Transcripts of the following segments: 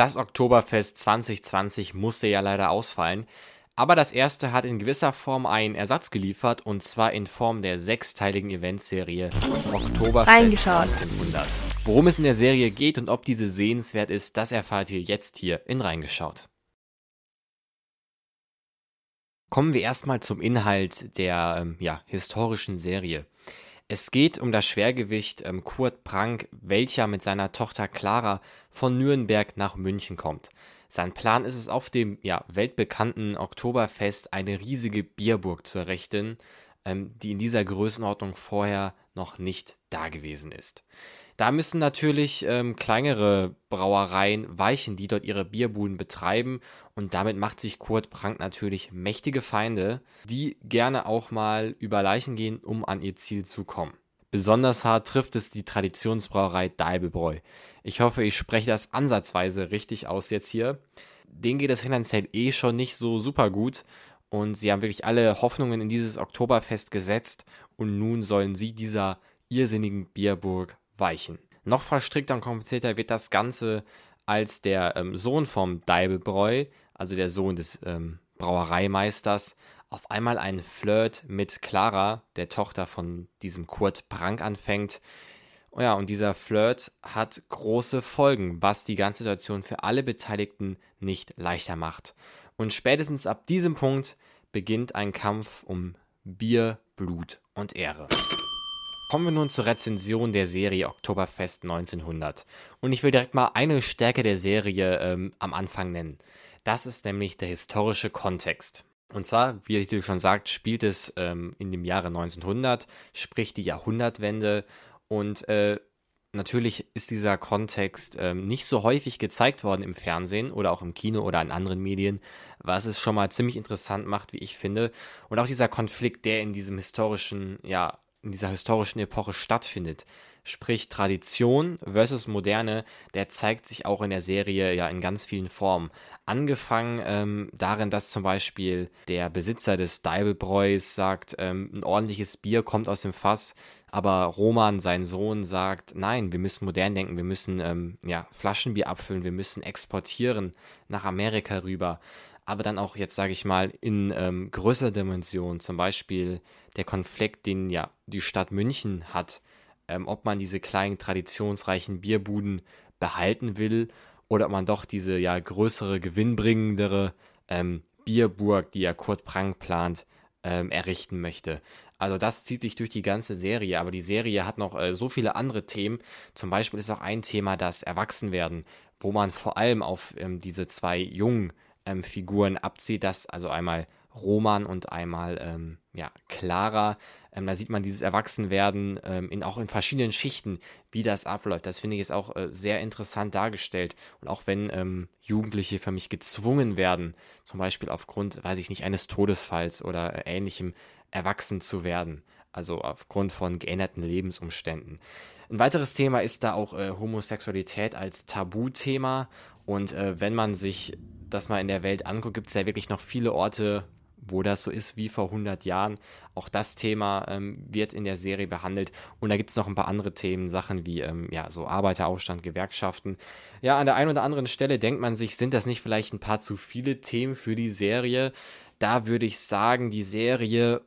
Das Oktoberfest 2020 musste ja leider ausfallen, aber das erste hat in gewisser Form einen Ersatz geliefert und zwar in Form der sechsteiligen Eventserie Oktoberfest 1900. Worum es in der Serie geht und ob diese sehenswert ist, das erfahrt ihr jetzt hier in Reingeschaut. Kommen wir erstmal zum Inhalt der ähm, ja, historischen Serie. Es geht um das Schwergewicht ähm, Kurt Prank, welcher mit seiner Tochter Clara von Nürnberg nach München kommt. Sein Plan ist es, auf dem ja, weltbekannten Oktoberfest eine riesige Bierburg zu errichten, ähm, die in dieser Größenordnung vorher noch nicht da gewesen ist. Da müssen natürlich ähm, kleinere Brauereien weichen, die dort ihre Bierbuden betreiben. Und damit macht sich Kurt Prank natürlich mächtige Feinde, die gerne auch mal über Leichen gehen, um an ihr Ziel zu kommen. Besonders hart trifft es die Traditionsbrauerei Deibelbräu. Ich hoffe, ich spreche das ansatzweise richtig aus jetzt hier. Denen geht es finanziell eh schon nicht so super gut und sie haben wirklich alle Hoffnungen in dieses Oktoberfest gesetzt und nun sollen sie dieser irrsinnigen Bierburg weichen. Noch verstrickter und komplizierter wird das Ganze, als der ähm, Sohn vom Deibelbräu, also der Sohn des ähm, Brauereimeisters, auf einmal einen Flirt mit Clara, der Tochter von diesem Kurt Prank, anfängt. Oh ja, und dieser Flirt hat große Folgen, was die ganze Situation für alle Beteiligten nicht leichter macht. Und spätestens ab diesem Punkt beginnt ein Kampf um Bier, Blut und Ehre. Kommen wir nun zur Rezension der Serie Oktoberfest 1900. Und ich will direkt mal eine Stärke der Serie ähm, am Anfang nennen. Das ist nämlich der historische Kontext. Und zwar, wie der Titel schon sagt, spielt es ähm, in dem Jahre 1900, sprich die Jahrhundertwende. Und äh, natürlich ist dieser Kontext ähm, nicht so häufig gezeigt worden im Fernsehen oder auch im Kino oder in anderen Medien, was es schon mal ziemlich interessant macht, wie ich finde. Und auch dieser Konflikt, der in diesem historischen, ja, in dieser historischen Epoche stattfindet. Sprich Tradition versus Moderne, der zeigt sich auch in der Serie ja in ganz vielen Formen. Angefangen ähm, darin, dass zum Beispiel der Besitzer des Deibelbräus sagt, ähm, ein ordentliches Bier kommt aus dem Fass, aber Roman, sein Sohn, sagt, nein, wir müssen modern denken, wir müssen ähm, ja, Flaschenbier abfüllen, wir müssen exportieren nach Amerika rüber aber dann auch jetzt, sage ich mal, in ähm, größerer Dimension, zum Beispiel der Konflikt, den ja die Stadt München hat, ähm, ob man diese kleinen traditionsreichen Bierbuden behalten will oder ob man doch diese ja größere, gewinnbringendere ähm, Bierburg, die ja Kurt Prank plant, ähm, errichten möchte. Also das zieht sich durch die ganze Serie, aber die Serie hat noch äh, so viele andere Themen. Zum Beispiel ist auch ein Thema das Erwachsenwerden, wo man vor allem auf ähm, diese zwei jungen ähm, Figuren abzieht, das also einmal Roman und einmal ähm, ja, Clara. Ähm, da sieht man dieses Erwachsenwerden ähm, in, auch in verschiedenen Schichten, wie das abläuft. Das finde ich jetzt auch äh, sehr interessant dargestellt. Und auch wenn ähm, Jugendliche für mich gezwungen werden, zum Beispiel aufgrund, weiß ich nicht, eines Todesfalls oder äh, ähnlichem, erwachsen zu werden. Also aufgrund von geänderten Lebensumständen. Ein weiteres Thema ist da auch äh, Homosexualität als Tabuthema. Und äh, wenn man sich das mal in der Welt anguckt, gibt es ja wirklich noch viele Orte, wo das so ist wie vor 100 Jahren. Auch das Thema ähm, wird in der Serie behandelt. Und da gibt es noch ein paar andere Themen, Sachen wie ähm, ja, so Arbeiteraufstand, Gewerkschaften. Ja, an der einen oder anderen Stelle denkt man sich, sind das nicht vielleicht ein paar zu viele Themen für die Serie? Da würde ich sagen, die Serie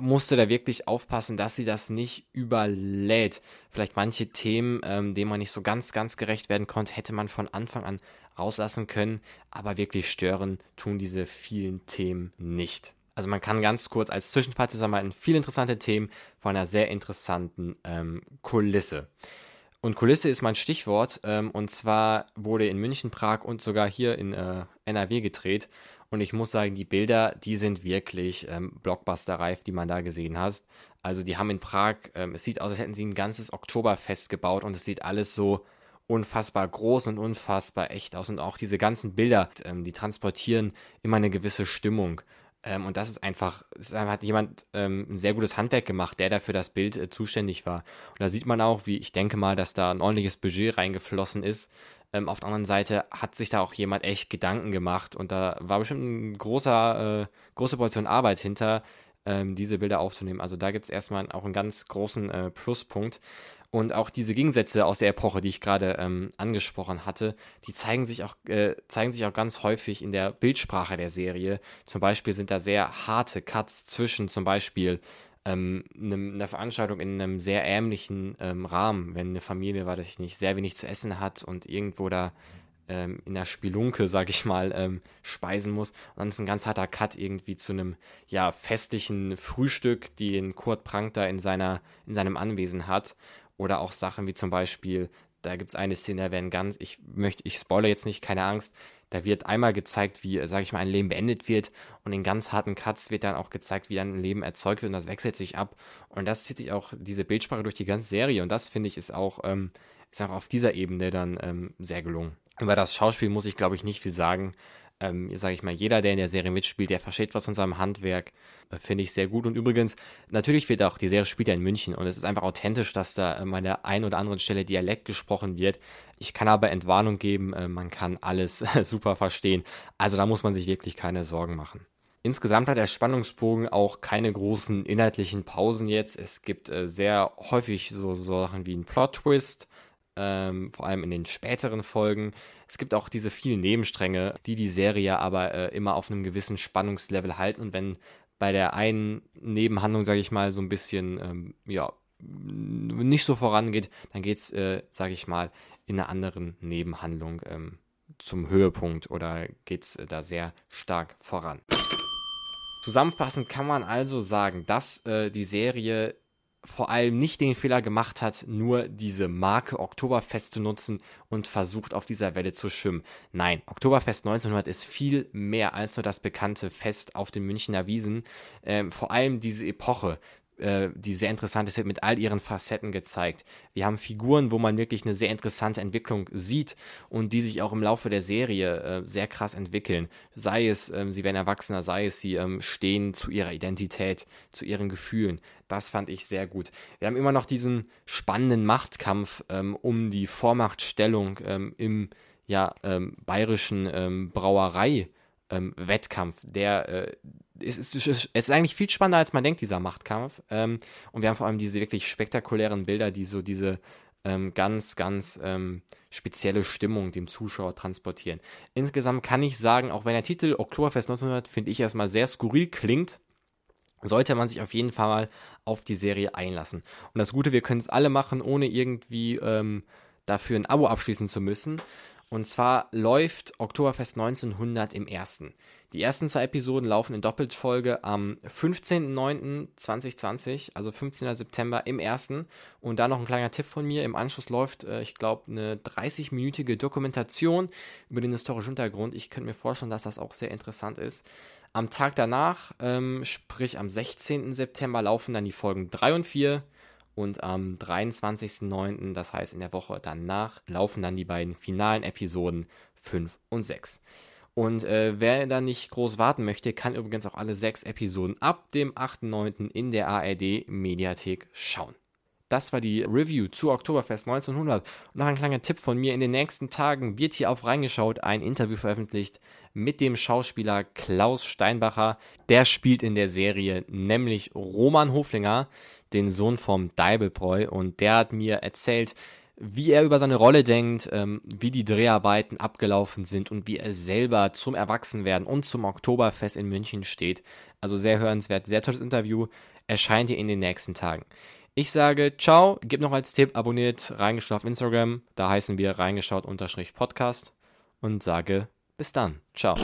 musste da wirklich aufpassen, dass sie das nicht überlädt. Vielleicht manche Themen, ähm, denen man nicht so ganz, ganz gerecht werden konnte, hätte man von Anfang an rauslassen können, aber wirklich stören tun diese vielen Themen nicht. Also man kann ganz kurz als Zwischenfazit sagen, viele interessante Themen von einer sehr interessanten ähm, Kulisse. Und Kulisse ist mein Stichwort. Ähm, und zwar wurde in München, Prag und sogar hier in äh, NRW gedreht. Und ich muss sagen, die Bilder, die sind wirklich ähm, Blockbuster-reif, die man da gesehen hat. Also die haben in Prag, ähm, es sieht aus, als hätten sie ein ganzes Oktoberfest gebaut und es sieht alles so unfassbar groß und unfassbar echt aus. Und auch diese ganzen Bilder, ähm, die transportieren immer eine gewisse Stimmung. Ähm, und das ist einfach, es hat jemand ähm, ein sehr gutes Handwerk gemacht, der dafür das Bild äh, zuständig war. Und da sieht man auch, wie ich denke mal, dass da ein ordentliches Budget reingeflossen ist. Ähm, auf der anderen Seite hat sich da auch jemand echt Gedanken gemacht und da war bestimmt ein großer, äh, große Portion Arbeit hinter, ähm, diese Bilder aufzunehmen. Also da gibt es erstmal auch einen ganz großen äh, Pluspunkt. Und auch diese Gegensätze aus der Epoche, die ich gerade ähm, angesprochen hatte, die zeigen sich, auch, äh, zeigen sich auch ganz häufig in der Bildsprache der Serie. Zum Beispiel sind da sehr harte Cuts zwischen zum Beispiel ähm, einer Veranstaltung in einem sehr ärmlichen ähm, Rahmen, wenn eine Familie, weiß ich nicht, sehr wenig zu essen hat und irgendwo da ähm, in der Spelunke, sag ich mal, ähm, speisen muss. Und dann ist ein ganz harter Cut irgendwie zu einem ja festlichen Frühstück, die in Kurt Prank da in seiner in seinem Anwesen hat. Oder auch Sachen wie zum Beispiel, da gibt es eine Szene, da werden ganz, ich möchte, ich spoilere jetzt nicht, keine Angst, da wird einmal gezeigt, wie, sage ich mal, ein Leben beendet wird und in ganz harten Cuts wird dann auch gezeigt, wie dann ein Leben erzeugt wird und das wechselt sich ab. Und das zieht sich auch diese Bildsprache durch die ganze Serie und das finde ich ist auch, ähm, ist auch auf dieser Ebene dann ähm, sehr gelungen. Über das Schauspiel muss ich, glaube ich, nicht viel sagen ähm, sage ich mal, jeder, der in der Serie mitspielt, der versteht was von seinem Handwerk, äh, finde ich sehr gut. Und übrigens, natürlich wird auch, die Serie spielt ja in München und es ist einfach authentisch, dass da äh, an der einen oder anderen Stelle Dialekt gesprochen wird. Ich kann aber Entwarnung geben, äh, man kann alles super verstehen. Also da muss man sich wirklich keine Sorgen machen. Insgesamt hat der Spannungsbogen auch keine großen inhaltlichen Pausen jetzt. Es gibt äh, sehr häufig so, so Sachen wie ein Plot-Twist, ähm, vor allem in den späteren Folgen. Es gibt auch diese vielen Nebenstränge, die die Serie aber äh, immer auf einem gewissen Spannungslevel halten. Und wenn bei der einen Nebenhandlung, sage ich mal, so ein bisschen, ähm, ja, nicht so vorangeht, dann geht es, äh, sage ich mal, in einer anderen Nebenhandlung ähm, zum Höhepunkt oder geht es äh, da sehr stark voran. Zusammenfassend kann man also sagen, dass äh, die Serie vor allem nicht den Fehler gemacht hat, nur diese Marke Oktoberfest zu nutzen und versucht auf dieser Welle zu schwimmen. Nein, Oktoberfest 1900 ist viel mehr als nur das bekannte Fest auf den Münchner Wiesen. Ähm, vor allem diese Epoche die sehr interessant ist, mit all ihren Facetten gezeigt. Wir haben Figuren, wo man wirklich eine sehr interessante Entwicklung sieht und die sich auch im Laufe der Serie äh, sehr krass entwickeln. Sei es, ähm, sie werden erwachsener, sei es, sie ähm, stehen zu ihrer Identität, zu ihren Gefühlen. Das fand ich sehr gut. Wir haben immer noch diesen spannenden Machtkampf ähm, um die Vormachtstellung ähm, im ja, ähm, bayerischen ähm, Brauerei. Wettkampf, der äh, es ist, es ist eigentlich viel spannender, als man denkt, dieser Machtkampf. Ähm, und wir haben vor allem diese wirklich spektakulären Bilder, die so diese ähm, ganz, ganz ähm, spezielle Stimmung dem Zuschauer transportieren. Insgesamt kann ich sagen, auch wenn der Titel Oktoberfest 1900, finde ich erstmal sehr skurril klingt, sollte man sich auf jeden Fall mal auf die Serie einlassen. Und das Gute, wir können es alle machen, ohne irgendwie ähm, dafür ein Abo abschließen zu müssen. Und zwar läuft Oktoberfest 1900 im ersten. Die ersten zwei Episoden laufen in Doppelfolge am 15.09.2020, also 15. September im ersten. Und da noch ein kleiner Tipp von mir. Im Anschluss läuft, äh, ich glaube, eine 30-minütige Dokumentation über den historischen Hintergrund. Ich könnte mir vorstellen, dass das auch sehr interessant ist. Am Tag danach, ähm, sprich am 16. September, laufen dann die Folgen 3 und 4 und am 23.09., das heißt in der Woche danach, laufen dann die beiden finalen Episoden 5 und 6. Und äh, wer da nicht groß warten möchte, kann übrigens auch alle sechs Episoden ab dem 8.9. in der ARD Mediathek schauen. Das war die Review zu Oktoberfest 1900. Und noch ein kleiner Tipp von mir. In den nächsten Tagen wird hier auf Reingeschaut ein Interview veröffentlicht mit dem Schauspieler Klaus Steinbacher. Der spielt in der Serie nämlich Roman Hoflinger, den Sohn vom Deibelbräu. Und der hat mir erzählt, wie er über seine Rolle denkt, ähm, wie die Dreharbeiten abgelaufen sind und wie er selber zum Erwachsenwerden und zum Oktoberfest in München steht. Also sehr hörenswert, sehr tolles Interview. Erscheint hier in den nächsten Tagen. Ich sage ciao, gib noch als Tipp, abonniert reingeschaut auf Instagram, da heißen wir reingeschaut-podcast und sage bis dann. Ciao.